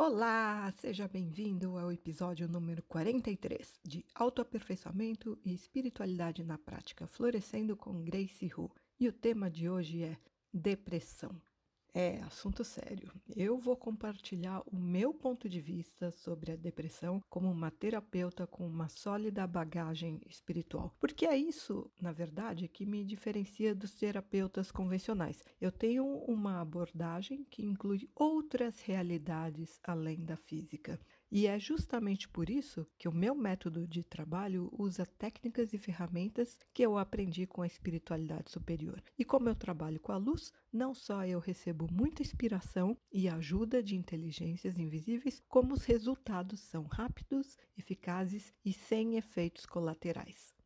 Olá, seja bem-vindo ao episódio número 43 de Autoaperfeiçoamento e Espiritualidade na Prática, florescendo com Grace Hu. E o tema de hoje é depressão. É assunto sério. Eu vou compartilhar o meu ponto de vista sobre a depressão como uma terapeuta com uma sólida bagagem espiritual. Porque é isso, na verdade, que me diferencia dos terapeutas convencionais. Eu tenho uma abordagem que inclui outras realidades além da física. E é justamente por isso que o meu método de trabalho usa técnicas e ferramentas que eu aprendi com a espiritualidade superior. E como eu trabalho com a luz, não só eu recebo muita inspiração e ajuda de inteligências invisíveis, como os resultados são rápidos, eficazes e sem efeitos colaterais.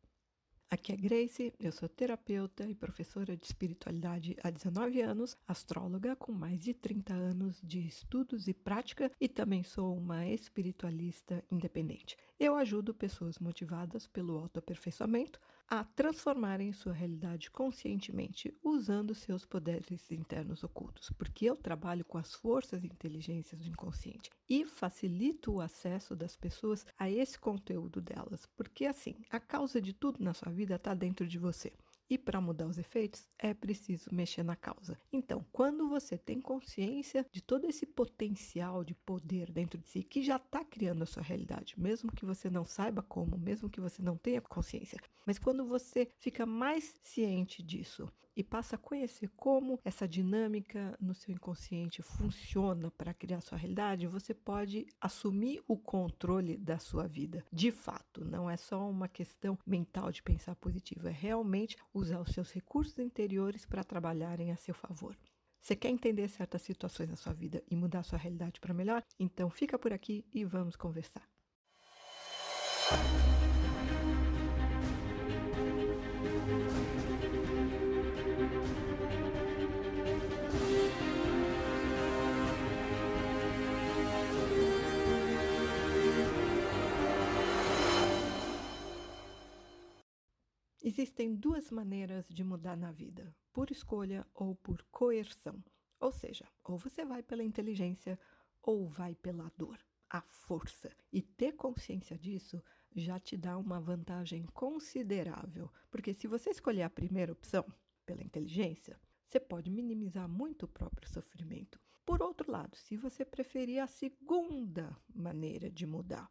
Aqui é Grace, eu sou terapeuta e professora de espiritualidade há 19 anos, astróloga com mais de 30 anos de estudos e prática e também sou uma espiritualista independente. Eu ajudo pessoas motivadas pelo autoaperfeiçoamento a transformarem sua realidade conscientemente usando seus poderes internos ocultos, porque eu trabalho com as forças e inteligências do inconsciente e facilito o acesso das pessoas a esse conteúdo delas, porque assim, a causa de tudo na sua vida está dentro de você. E para mudar os efeitos, é preciso mexer na causa. Então, quando você tem consciência de todo esse potencial de poder dentro de si, que já está criando a sua realidade, mesmo que você não saiba como, mesmo que você não tenha consciência, mas quando você fica mais ciente disso e passa a conhecer como essa dinâmica no seu inconsciente funciona para criar sua realidade, você pode assumir o controle da sua vida. De fato, não é só uma questão mental de pensar positivo, é realmente usar os seus recursos interiores para trabalharem a seu favor. Você quer entender certas situações na sua vida e mudar sua realidade para melhor? Então fica por aqui e vamos conversar. Existem duas maneiras de mudar na vida: por escolha ou por coerção. Ou seja, ou você vai pela inteligência ou vai pela dor, a força. E ter consciência disso já te dá uma vantagem considerável, porque se você escolher a primeira opção, pela inteligência, você pode minimizar muito o próprio sofrimento. Por outro lado, se você preferir a segunda maneira de mudar,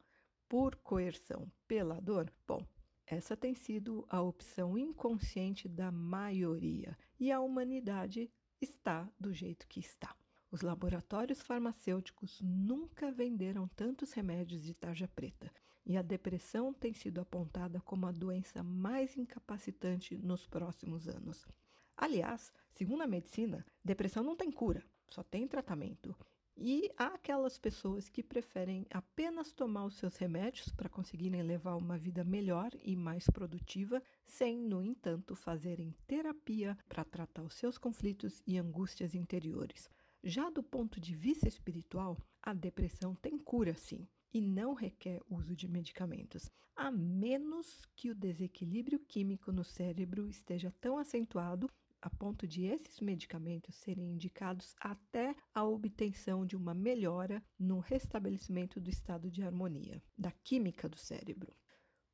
por coerção, pela dor, bom, essa tem sido a opção inconsciente da maioria e a humanidade está do jeito que está. Os laboratórios farmacêuticos nunca venderam tantos remédios de tarja preta e a depressão tem sido apontada como a doença mais incapacitante nos próximos anos. Aliás, segundo a medicina, depressão não tem cura, só tem tratamento. E há aquelas pessoas que preferem apenas tomar os seus remédios para conseguirem levar uma vida melhor e mais produtiva, sem, no entanto, fazerem terapia para tratar os seus conflitos e angústias interiores. Já do ponto de vista espiritual, a depressão tem cura, sim, e não requer uso de medicamentos, a menos que o desequilíbrio químico no cérebro esteja tão acentuado a ponto de esses medicamentos serem indicados até a obtenção de uma melhora no restabelecimento do estado de harmonia, da química do cérebro.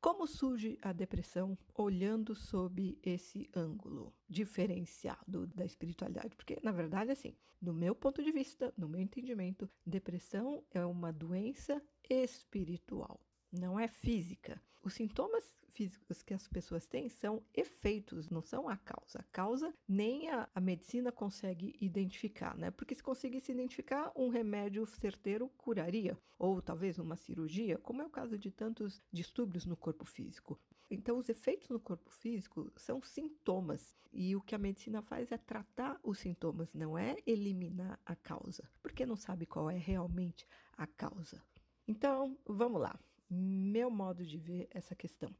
Como surge a depressão olhando sob esse ângulo diferenciado da espiritualidade? Porque, na verdade, assim, no meu ponto de vista, no meu entendimento, depressão é uma doença espiritual, não é física. Os sintomas físicos que as pessoas têm são efeitos, não são a causa. A causa nem a, a medicina consegue identificar, né? Porque se conseguisse identificar, um remédio certeiro curaria, ou talvez uma cirurgia, como é o caso de tantos distúrbios no corpo físico. Então, os efeitos no corpo físico são sintomas, e o que a medicina faz é tratar os sintomas, não é eliminar a causa, porque não sabe qual é realmente a causa. Então, vamos lá meu modo de ver essa questão.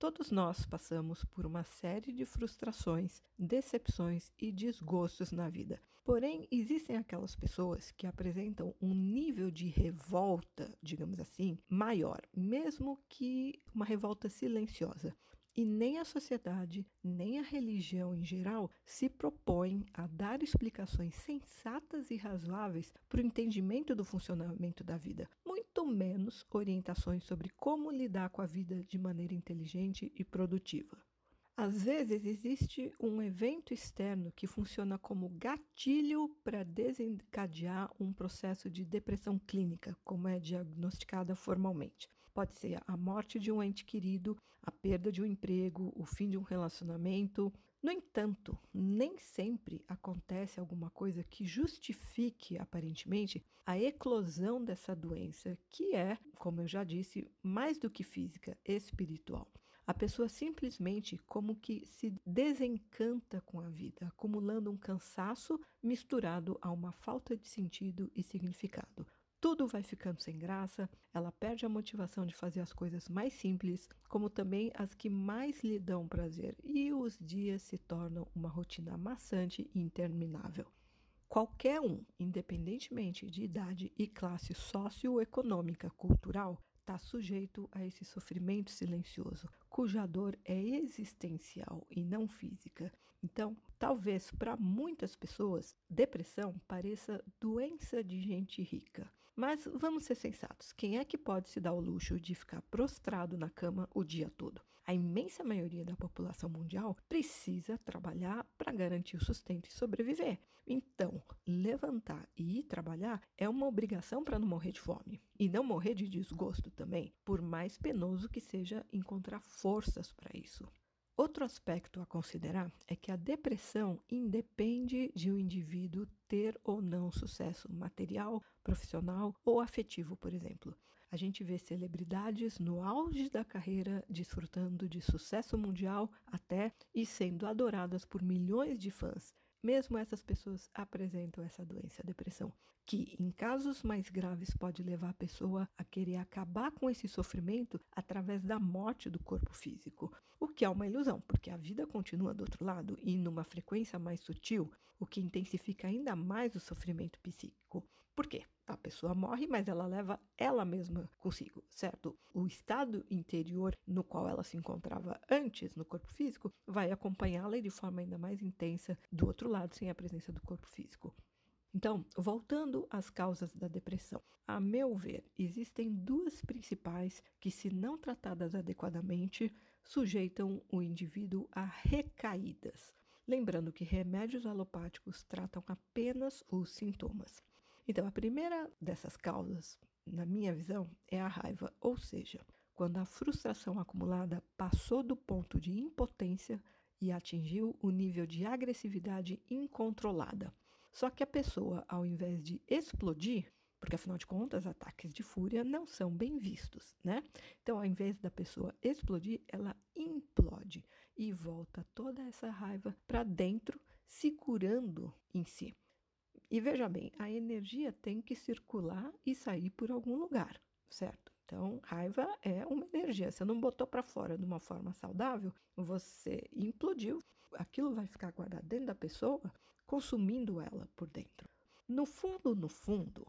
Todos nós passamos por uma série de frustrações, decepções e desgostos na vida. Porém, existem aquelas pessoas que apresentam um nível de revolta, digamos assim, maior, mesmo que uma revolta silenciosa. E nem a sociedade, nem a religião em geral se propõem a dar explicações sensatas e razoáveis para o entendimento do funcionamento da vida, muito menos orientações sobre como lidar com a vida de maneira inteligente e produtiva. Às vezes existe um evento externo que funciona como gatilho para desencadear um processo de depressão clínica, como é diagnosticada formalmente. Pode ser a morte de um ente querido, a perda de um emprego, o fim de um relacionamento. No entanto, nem sempre acontece alguma coisa que justifique, aparentemente, a eclosão dessa doença, que é, como eu já disse, mais do que física, espiritual. A pessoa simplesmente como que se desencanta com a vida, acumulando um cansaço misturado a uma falta de sentido e significado. Tudo vai ficando sem graça, ela perde a motivação de fazer as coisas mais simples, como também as que mais lhe dão prazer, e os dias se tornam uma rotina maçante e interminável. Qualquer um, independentemente de idade e classe socioeconômica, cultural, está sujeito a esse sofrimento silencioso, cuja dor é existencial e não física. Então, talvez para muitas pessoas, depressão pareça doença de gente rica. Mas vamos ser sensatos: quem é que pode se dar o luxo de ficar prostrado na cama o dia todo? A imensa maioria da população mundial precisa trabalhar para garantir o sustento e sobreviver. Então, levantar e ir trabalhar é uma obrigação para não morrer de fome. E não morrer de desgosto também, por mais penoso que seja encontrar forças para isso. Outro aspecto a considerar é que a depressão independe de o um indivíduo ter ou não sucesso material, profissional ou afetivo, por exemplo. A gente vê celebridades no auge da carreira desfrutando de sucesso mundial até e sendo adoradas por milhões de fãs. Mesmo essas pessoas apresentam essa doença, a depressão, que em casos mais graves pode levar a pessoa a querer acabar com esse sofrimento através da morte do corpo físico, o que é uma ilusão, porque a vida continua do outro lado e numa frequência mais sutil, o que intensifica ainda mais o sofrimento psíquico. Por quê? A pessoa morre, mas ela leva ela mesma consigo, certo? O estado interior no qual ela se encontrava antes no corpo físico vai acompanhá-la de forma ainda mais intensa do outro lado, sem a presença do corpo físico. Então, voltando às causas da depressão, a meu ver, existem duas principais que, se não tratadas adequadamente, sujeitam o indivíduo a recaídas. Lembrando que remédios alopáticos tratam apenas os sintomas. Então, a primeira dessas causas, na minha visão, é a raiva, ou seja, quando a frustração acumulada passou do ponto de impotência e atingiu o nível de agressividade incontrolada. Só que a pessoa, ao invés de explodir, porque afinal de contas, ataques de fúria não são bem vistos, né? Então, ao invés da pessoa explodir, ela implode e volta toda essa raiva para dentro, segurando em si. E veja bem, a energia tem que circular e sair por algum lugar, certo? Então, raiva é uma energia. Você não botou para fora de uma forma saudável, você implodiu. Aquilo vai ficar guardado dentro da pessoa, consumindo ela por dentro. No fundo, no fundo,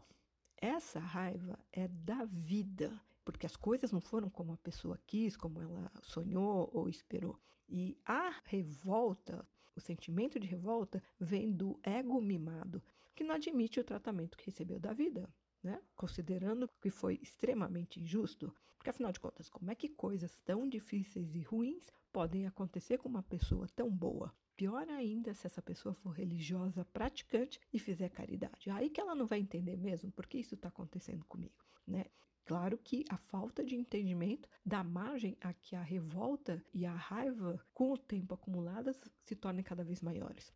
essa raiva é da vida, porque as coisas não foram como a pessoa quis, como ela sonhou ou esperou. E a revolta, o sentimento de revolta, vem do ego mimado, que não admite o tratamento que recebeu da vida, né? considerando que foi extremamente injusto. Porque, afinal de contas, como é que coisas tão difíceis e ruins podem acontecer com uma pessoa tão boa? Pior ainda se essa pessoa for religiosa praticante e fizer caridade. Aí que ela não vai entender mesmo porque isso está acontecendo comigo, né? Claro que a falta de entendimento dá margem a que a revolta e a raiva, com o tempo acumuladas, se tornem cada vez maiores.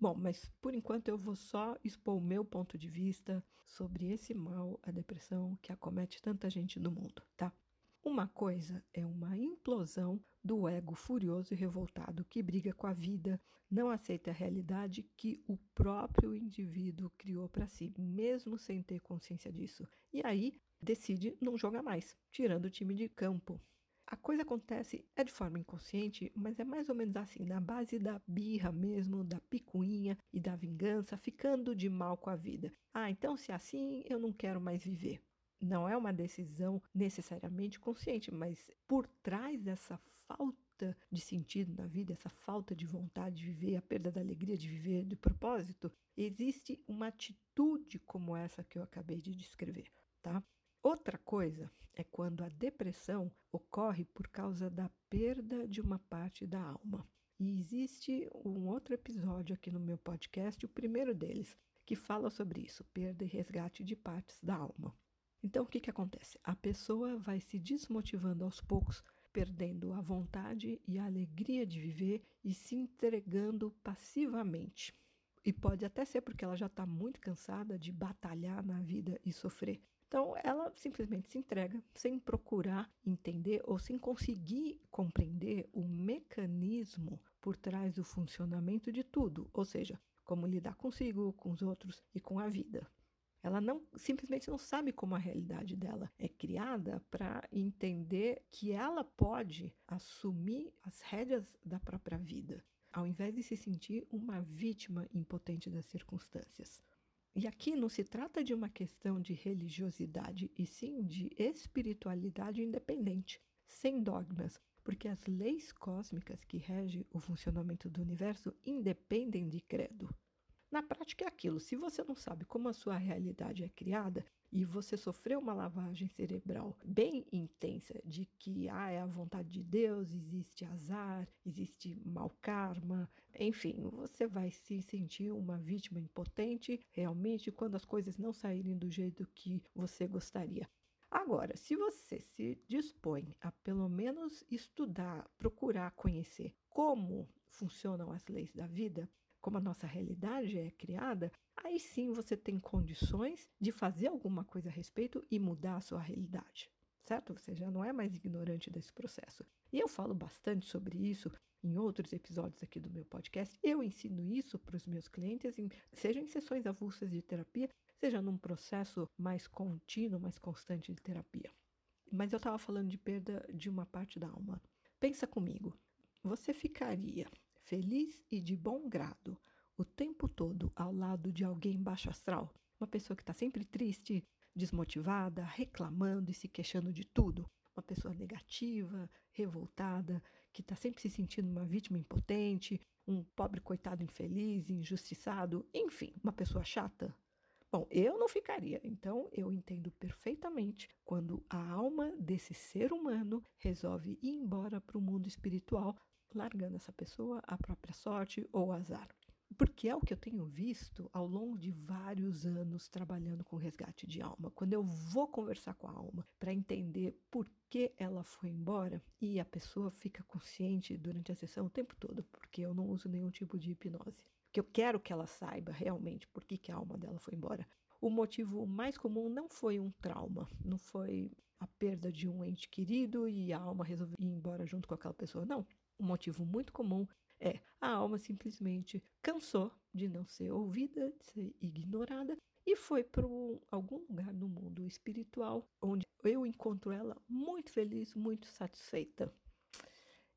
Bom, mas por enquanto eu vou só expor o meu ponto de vista sobre esse mal, a depressão que acomete tanta gente no mundo, tá? Uma coisa é uma implosão do ego furioso e revoltado que briga com a vida, não aceita a realidade que o próprio indivíduo criou para si, mesmo sem ter consciência disso. E aí decide não jogar mais, tirando o time de campo, a coisa acontece é de forma inconsciente, mas é mais ou menos assim, na base da birra mesmo, da picuinha e da vingança, ficando de mal com a vida. Ah, então se é assim, eu não quero mais viver. Não é uma decisão necessariamente consciente, mas por trás dessa falta de sentido na vida, essa falta de vontade de viver, a perda da alegria de viver, do propósito, existe uma atitude como essa que eu acabei de descrever, tá? Outra coisa é quando a depressão ocorre por causa da perda de uma parte da alma. E existe um outro episódio aqui no meu podcast, o primeiro deles, que fala sobre isso, perda e resgate de partes da alma. Então, o que, que acontece? A pessoa vai se desmotivando aos poucos, perdendo a vontade e a alegria de viver e se entregando passivamente. E pode até ser porque ela já está muito cansada de batalhar na vida e sofrer. Então, ela simplesmente se entrega sem procurar entender ou sem conseguir compreender o mecanismo por trás do funcionamento de tudo, ou seja, como lidar consigo, com os outros e com a vida. Ela não simplesmente não sabe como a realidade dela é criada para entender que ela pode assumir as rédeas da própria vida, ao invés de se sentir uma vítima impotente das circunstâncias. E aqui não se trata de uma questão de religiosidade, e sim de espiritualidade independente, sem dogmas, porque as leis cósmicas que regem o funcionamento do universo independem de credo. Na prática é aquilo, se você não sabe como a sua realidade é criada e você sofreu uma lavagem cerebral bem intensa de que ah, é a vontade de Deus, existe azar, existe mau karma, enfim, você vai se sentir uma vítima impotente realmente quando as coisas não saírem do jeito que você gostaria. Agora, se você se dispõe a pelo menos estudar, procurar conhecer como funcionam as leis da vida, como a nossa realidade é criada, aí sim você tem condições de fazer alguma coisa a respeito e mudar a sua realidade, certo? Você já não é mais ignorante desse processo. E eu falo bastante sobre isso em outros episódios aqui do meu podcast. Eu ensino isso para os meus clientes, em, seja em sessões avulsas de terapia, seja num processo mais contínuo, mais constante de terapia. Mas eu estava falando de perda de uma parte da alma. Pensa comigo, você ficaria feliz e de bom grado, o tempo todo ao lado de alguém baixo astral, uma pessoa que está sempre triste, desmotivada, reclamando e se queixando de tudo, uma pessoa negativa, revoltada, que está sempre se sentindo uma vítima impotente, um pobre coitado infeliz, injustiçado, enfim, uma pessoa chata? Bom, eu não ficaria, então eu entendo perfeitamente quando a alma desse ser humano resolve ir embora para o mundo espiritual largando essa pessoa à própria sorte ou azar. Porque é o que eu tenho visto ao longo de vários anos trabalhando com resgate de alma. Quando eu vou conversar com a alma para entender por que ela foi embora e a pessoa fica consciente durante a sessão o tempo todo, porque eu não uso nenhum tipo de hipnose. Porque eu quero que ela saiba realmente por que, que a alma dela foi embora. O motivo mais comum não foi um trauma, não foi a perda de um ente querido e a alma resolveu ir embora junto com aquela pessoa. Não, um motivo muito comum é a alma simplesmente cansou de não ser ouvida, de ser ignorada e foi para algum lugar no mundo espiritual onde eu encontro ela muito feliz, muito satisfeita.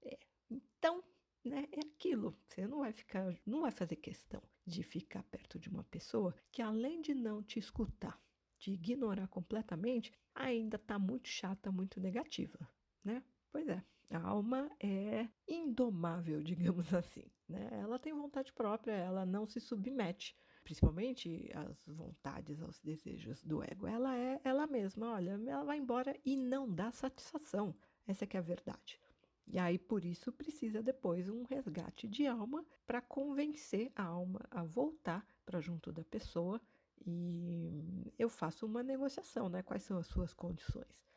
É, então, né, é aquilo. Você não vai ficar, não vai fazer questão de ficar perto de uma pessoa que além de não te escutar, de ignorar completamente, ainda está muito chata, muito negativa, né? Pois é. A alma é indomável, digamos assim. Né? Ela tem vontade própria, ela não se submete, principalmente às vontades, aos desejos do ego. Ela é ela mesma, olha, ela vai embora e não dá satisfação. Essa é é a verdade. E aí, por isso, precisa depois um resgate de alma para convencer a alma a voltar para junto da pessoa. E eu faço uma negociação, né? Quais são as suas condições?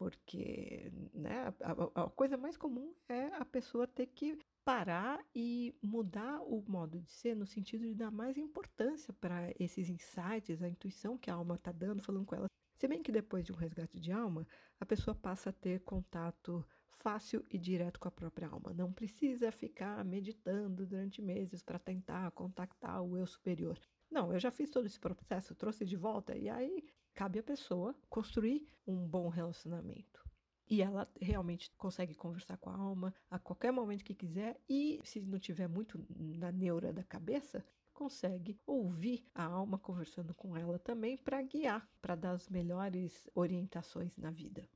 Porque né, a, a, coisa mais comum é a pessoa ter que parar e mudar o modo de ser no sentido de dar mais importância para esses insights, a intuição que a alma está dando, falando com ela. Se bem que depois de um resgate de alma, a pessoa passa a ter contato fácil e direto com a própria alma. Não precisa ficar meditando durante meses para tentar contactar o eu superior. Não, eu já fiz todo esse processo, trouxe de volta e aí cabe à pessoa construir um bom relacionamento. E ela realmente consegue conversar com a alma a qualquer momento que quiser e se não tiver muito na neura da cabeça, consegue ouvir a alma conversando com ela também para guiar, para dar as melhores orientações na vida.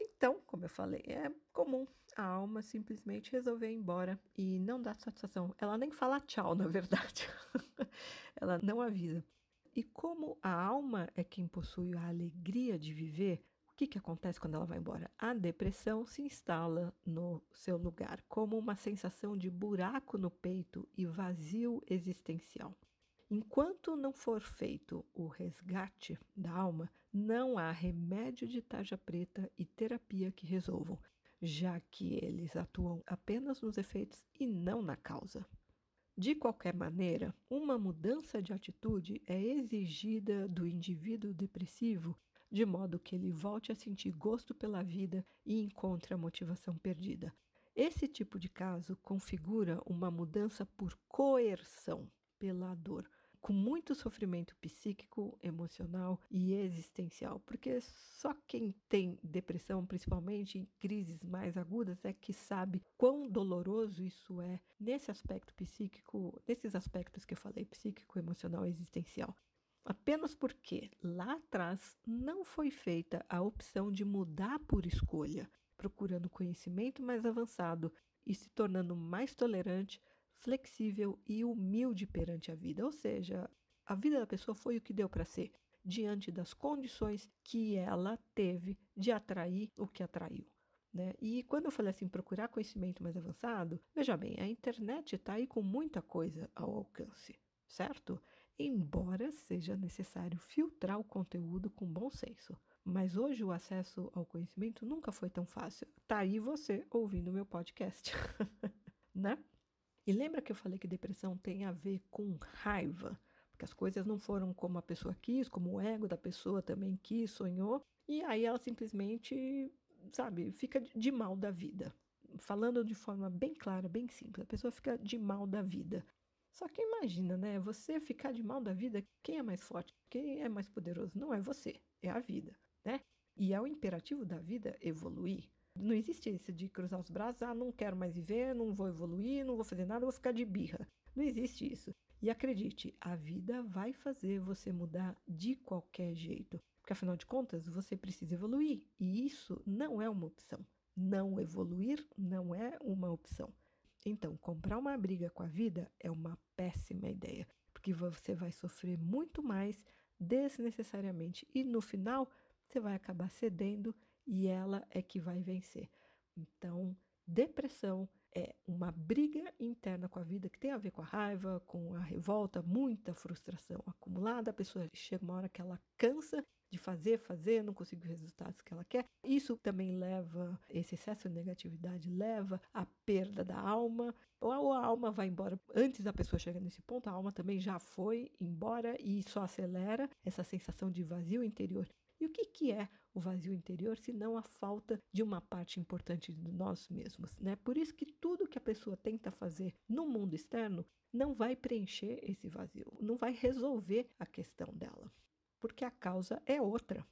Então, como eu falei, é comum a alma simplesmente resolver ir embora e não dar satisfação. Ela nem fala tchau, na verdade. Ela não avisa. E como a alma é quem possui a alegria de viver, o que, que acontece quando ela vai embora? A depressão se instala no seu lugar como uma sensação de buraco no peito e vazio existencial. Enquanto não for feito o resgate da alma, não há remédio de tarja preta e terapia que resolvam, já que eles atuam apenas nos efeitos e não na causa. De qualquer maneira, uma mudança de atitude é exigida do indivíduo depressivo de modo que ele volte a sentir gosto pela vida e encontre a motivação perdida. Esse tipo de caso configura uma mudança por coerção pela dor, com muito sofrimento psíquico, emocional e existencial, porque só quem tem depressão, principalmente em crises mais agudas, é que sabe quão doloroso isso é nesse aspecto psíquico, nesses aspectos que eu falei, psíquico, emocional e existencial. Apenas porque lá atrás não foi feita a opção de mudar por escolha, procurando conhecimento mais avançado e se tornando mais tolerante, flexível e humilde perante a vida. Ou seja, a vida da pessoa foi o que deu para ser, diante das condições que ela teve de atrair o que atraiu. Né? E quando eu falei assim, procurar conhecimento mais avançado, veja bem, a internet está aí com muita coisa ao alcance, certo? Embora seja necessário filtrar o conteúdo com bom senso. Mas hoje o acesso ao conhecimento nunca foi tão fácil. Tá aí você ouvindo meu podcast, né? E lembra que eu falei que depressão tem a ver com raiva? Porque as coisas não foram como a pessoa quis, como o ego da pessoa também quis, sonhou, e aí ela simplesmente, sabe, fica de mal da vida. Falando de forma bem clara, bem simples, a pessoa fica de mal da vida. Só que imagina, né? Você ficar de mal da vida, quem é mais forte, quem é mais poderoso? Não é você, é a vida, né? E é o imperativo da vida evoluir. Não existe esse de cruzar os braços, ah, não quero mais viver, não vou evoluir, não vou fazer nada, vou ficar de birra. Não existe isso. E acredite, a vida vai fazer você mudar de qualquer jeito. Porque afinal de contas, você precisa evoluir. E isso não é uma opção. Não evoluir não é uma opção. Então, comprar uma briga com a vida é uma péssima ideia, porque você vai sofrer muito mais desnecessariamente e no final você vai acabar cedendo e ela é que vai vencer. Então, depressão é uma briga interna com a vida que tem a ver com a raiva, com a revolta, muita frustração acumulada. A pessoa chega uma hora que ela cansa de fazer, fazer, não conseguir os resultados que ela quer. Isso também leva, esse excesso de negatividade leva à perda da alma, ou a alma vai embora antes da pessoa chegar nesse ponto, a alma também já foi embora e isso acelera essa sensação de vazio interior. E o que, que é o vazio interior, se não a falta de uma parte importante de nós mesmos, né? Por isso que tudo que a pessoa tenta fazer no mundo externo não vai preencher esse vazio, não vai resolver a questão dela, porque a causa é outra.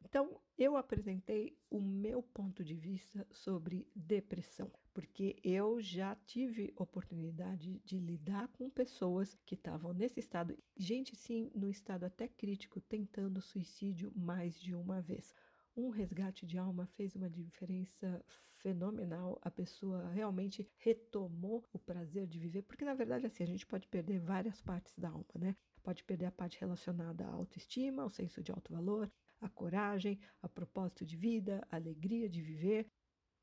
Então, eu apresentei o meu ponto de vista sobre depressão, porque eu já tive oportunidade de lidar com pessoas que estavam nesse estado, gente sim, no estado até crítico, tentando suicídio mais de uma vez. Um resgate de alma fez uma diferença fenomenal. A pessoa realmente retomou o prazer de viver, porque na verdade assim, a gente pode perder várias partes da alma, né? Pode perder a parte relacionada à autoestima, ao senso de alto valor, a coragem, a propósito de vida, a alegria de viver.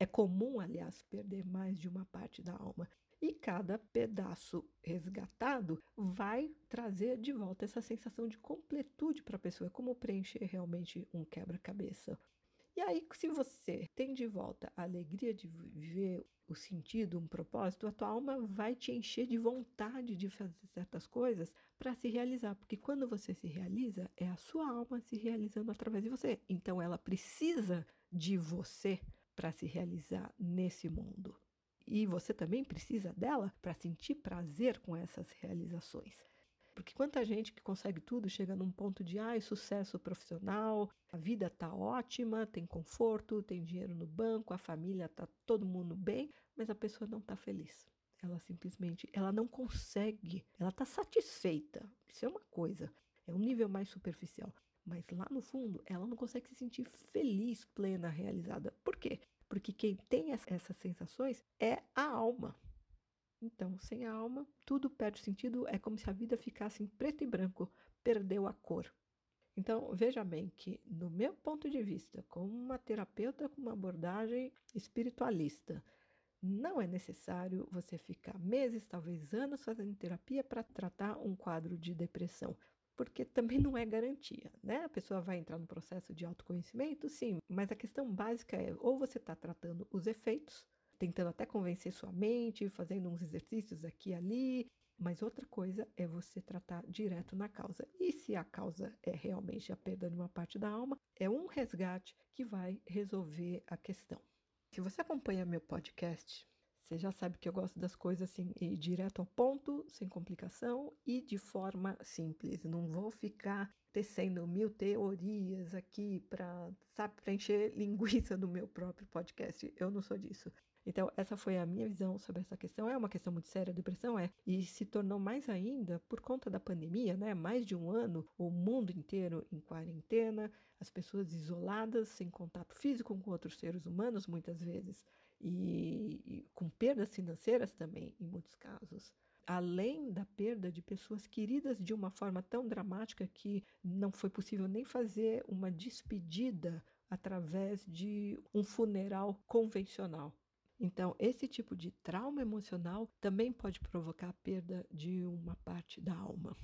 É comum, aliás, perder mais de uma parte da alma. E cada pedaço resgatado vai trazer de volta essa sensação de completude para a pessoa, é como preencher realmente um quebra-cabeça. E aí, se você tem de volta a alegria de viver, o sentido, um propósito, a tua alma vai te encher de vontade de fazer certas coisas para se realizar, porque quando você se realiza, é a sua alma se realizando através de você. Então ela precisa de você para se realizar nesse mundo. E você também precisa dela para sentir prazer com essas realizações. Porque quanta gente que consegue tudo chega num ponto de ah, sucesso profissional, a vida tá ótima, tem conforto, tem dinheiro no banco, a família tá todo mundo bem, mas a pessoa não tá feliz. Ela simplesmente, ela não consegue, ela tá satisfeita. Isso é uma coisa, é um nível mais superficial, mas lá no fundo ela não consegue se sentir feliz, plena, realizada. Por quê? Porque quem tem essas sensações é a alma. Então, sem a alma, tudo perde sentido, é como se a vida ficasse em preto e branco, perdeu a cor. Então, veja bem que, no meu ponto de vista, como uma terapeuta com uma abordagem espiritualista, não é necessário você ficar meses, talvez anos, fazendo terapia para tratar um quadro de depressão porque também não é garantia, né? A pessoa vai entrar no processo de autoconhecimento, sim, mas a questão básica é ou você está tratando os efeitos, tentando até convencer sua mente, fazendo uns exercícios aqui e ali, mas outra coisa é você tratar direto na causa. E se a causa é realmente a perda de uma parte da alma, é um resgate que vai resolver a questão. Se você acompanha meu podcast, você já sabe que eu gosto das coisas assim, ir direto ao ponto, sem complicação e de forma simples. Não vou ficar tecendo mil teorias aqui para, sabe, preencher linguiça do meu próprio podcast. Eu não sou disso. Então, essa foi a minha visão sobre essa questão. É uma questão muito séria, a depressão é, e se tornou mais ainda por conta da pandemia, né? Mais de um ano, o mundo inteiro em quarentena, as pessoas isoladas, sem contato físico com outros seres humanos, muitas vezes, e, e com perdas financeiras também, em muitos casos além da perda de pessoas queridas de uma forma tão dramática que não foi possível nem fazer uma despedida através de um funeral convencional. Então, esse tipo de trauma emocional também pode provocar a perda de uma parte da alma,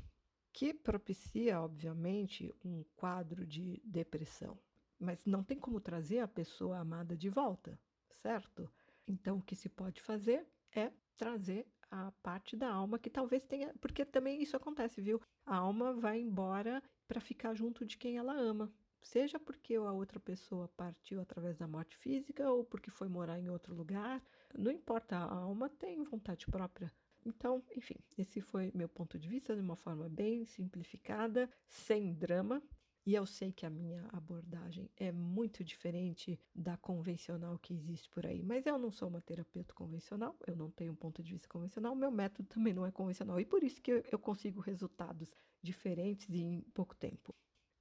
que propicia, obviamente, um quadro de depressão. Mas não tem como trazer a pessoa amada de volta, certo? Então, o que se pode fazer é trazer a parte da alma que talvez tenha, porque também isso acontece, viu? A alma vai embora para ficar junto de quem ela ama seja porque a outra pessoa partiu através da morte física ou porque foi morar em outro lugar, não importa, a alma tem vontade própria. Então, enfim, esse foi meu ponto de vista de uma forma bem simplificada, sem drama. E eu sei que a minha abordagem é muito diferente da convencional que existe por aí, mas eu não sou uma terapeuta convencional, eu não tenho um ponto de vista convencional, meu método também não é convencional, e por isso que eu consigo resultados diferentes em pouco tempo.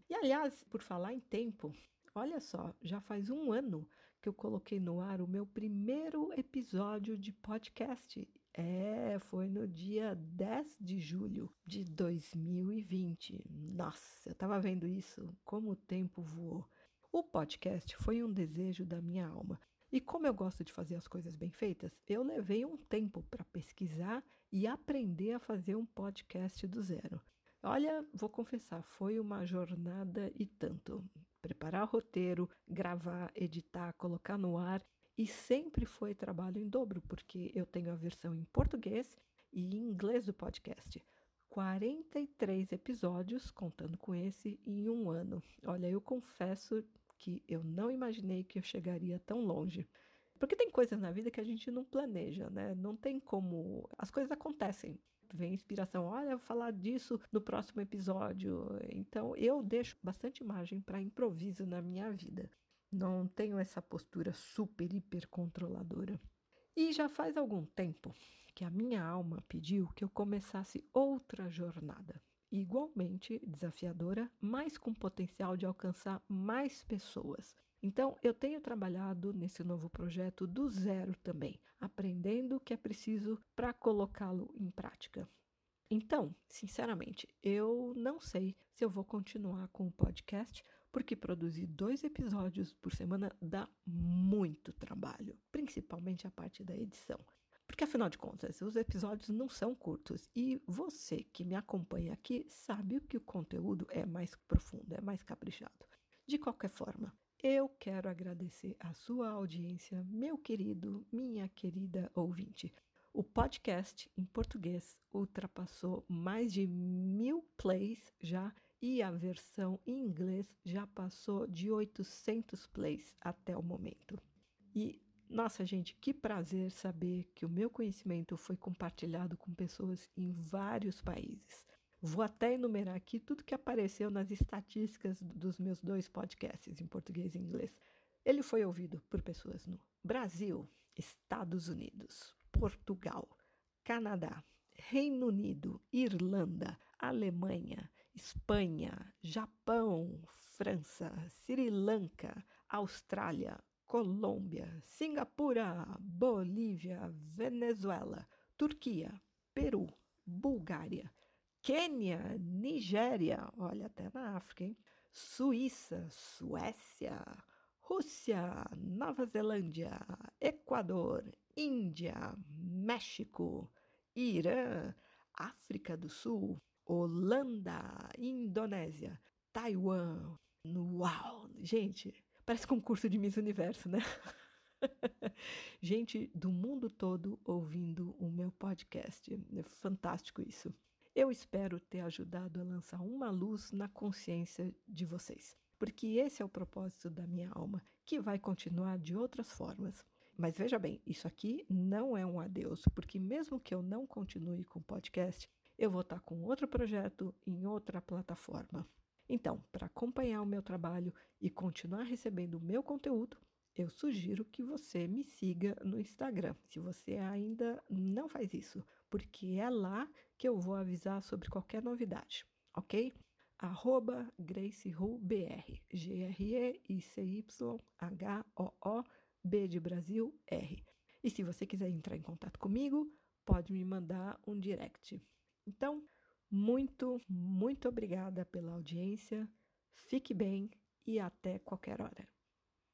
E aliás, por falar em tempo, olha só, já faz um ano que eu coloquei no ar o meu primeiro episódio de podcast. É, foi no dia 10 de julho de 2020. Nossa, eu tava vendo isso, como o tempo voou. O podcast foi um desejo da minha alma. E como eu gosto de fazer as coisas bem feitas, eu levei um tempo para pesquisar e aprender a fazer um podcast do zero. Olha, vou confessar, foi uma jornada e tanto. Preparar roteiro, gravar, editar, colocar no ar e sempre foi trabalho em dobro, porque eu tenho a versão em português e em inglês do podcast. 43 episódios, contando com esse, em um ano. Olha, eu confesso que eu não imaginei que eu chegaria tão longe. Porque tem coisas na vida que a gente não planeja, né? Não tem como. As coisas acontecem vem inspiração, olha, vou falar disso no próximo episódio. Então eu deixo bastante margem para improviso na minha vida. Não tenho essa postura super hiper controladora. E já faz algum tempo que a minha alma pediu que eu começasse outra jornada, igualmente desafiadora, mas com potencial de alcançar mais pessoas. Então, eu tenho trabalhado nesse novo projeto do zero também, aprendendo o que é preciso para colocá-lo em prática. Então, sinceramente, eu não sei se eu vou continuar com o podcast, porque produzir dois episódios por semana dá muito trabalho, principalmente a parte da edição. Porque afinal de contas, os episódios não são curtos e você que me acompanha aqui sabe que o conteúdo é mais profundo, é mais caprichado. De qualquer forma, eu quero agradecer a sua audiência, meu querido, minha querida ouvinte. O podcast em português ultrapassou mais de mil plays já e a versão em inglês já passou de 800 plays até o momento. E nossa, gente, que prazer saber que o meu conhecimento foi compartilhado com pessoas em vários países. Vou até enumerar aqui tudo que apareceu nas estatísticas dos meus dois podcasts, em português e inglês. Ele foi ouvido por pessoas no Brasil, Estados Unidos, Portugal, Canadá, Reino Unido, Irlanda, Alemanha, Espanha, Japão, França, Sri Lanka, Austrália, Colômbia, Singapura, Bolívia, Venezuela, Turquia, Peru, Bulgária, Quênia, Nigéria, olha até na África, hein? Suíça, Suécia, Rússia, Nova Zelândia, Equador, Índia, México, Irã, África do Sul, Holanda, Indonésia, Taiwan. Uau! Gente, parece concurso de Miss Universo, né? Gente do mundo todo ouvindo o meu podcast. É fantástico isso. Eu espero ter ajudado a lançar uma luz na consciência de vocês, porque esse é o propósito da minha alma, que vai continuar de outras formas. Mas veja bem, isso aqui não é um adeus, porque mesmo que eu não continue com o podcast, eu vou estar com outro projeto em outra plataforma. Então, para acompanhar o meu trabalho e continuar recebendo o meu conteúdo, eu sugiro que você me siga no Instagram, se você ainda não faz isso, porque é lá que eu vou avisar sobre qualquer novidade, ok? Arroba GraceHoobr, G-R-E-I-C-Y-H-O-O, B de Brasil, R. E se você quiser entrar em contato comigo, pode me mandar um direct. Então, muito, muito obrigada pela audiência, fique bem e até qualquer hora.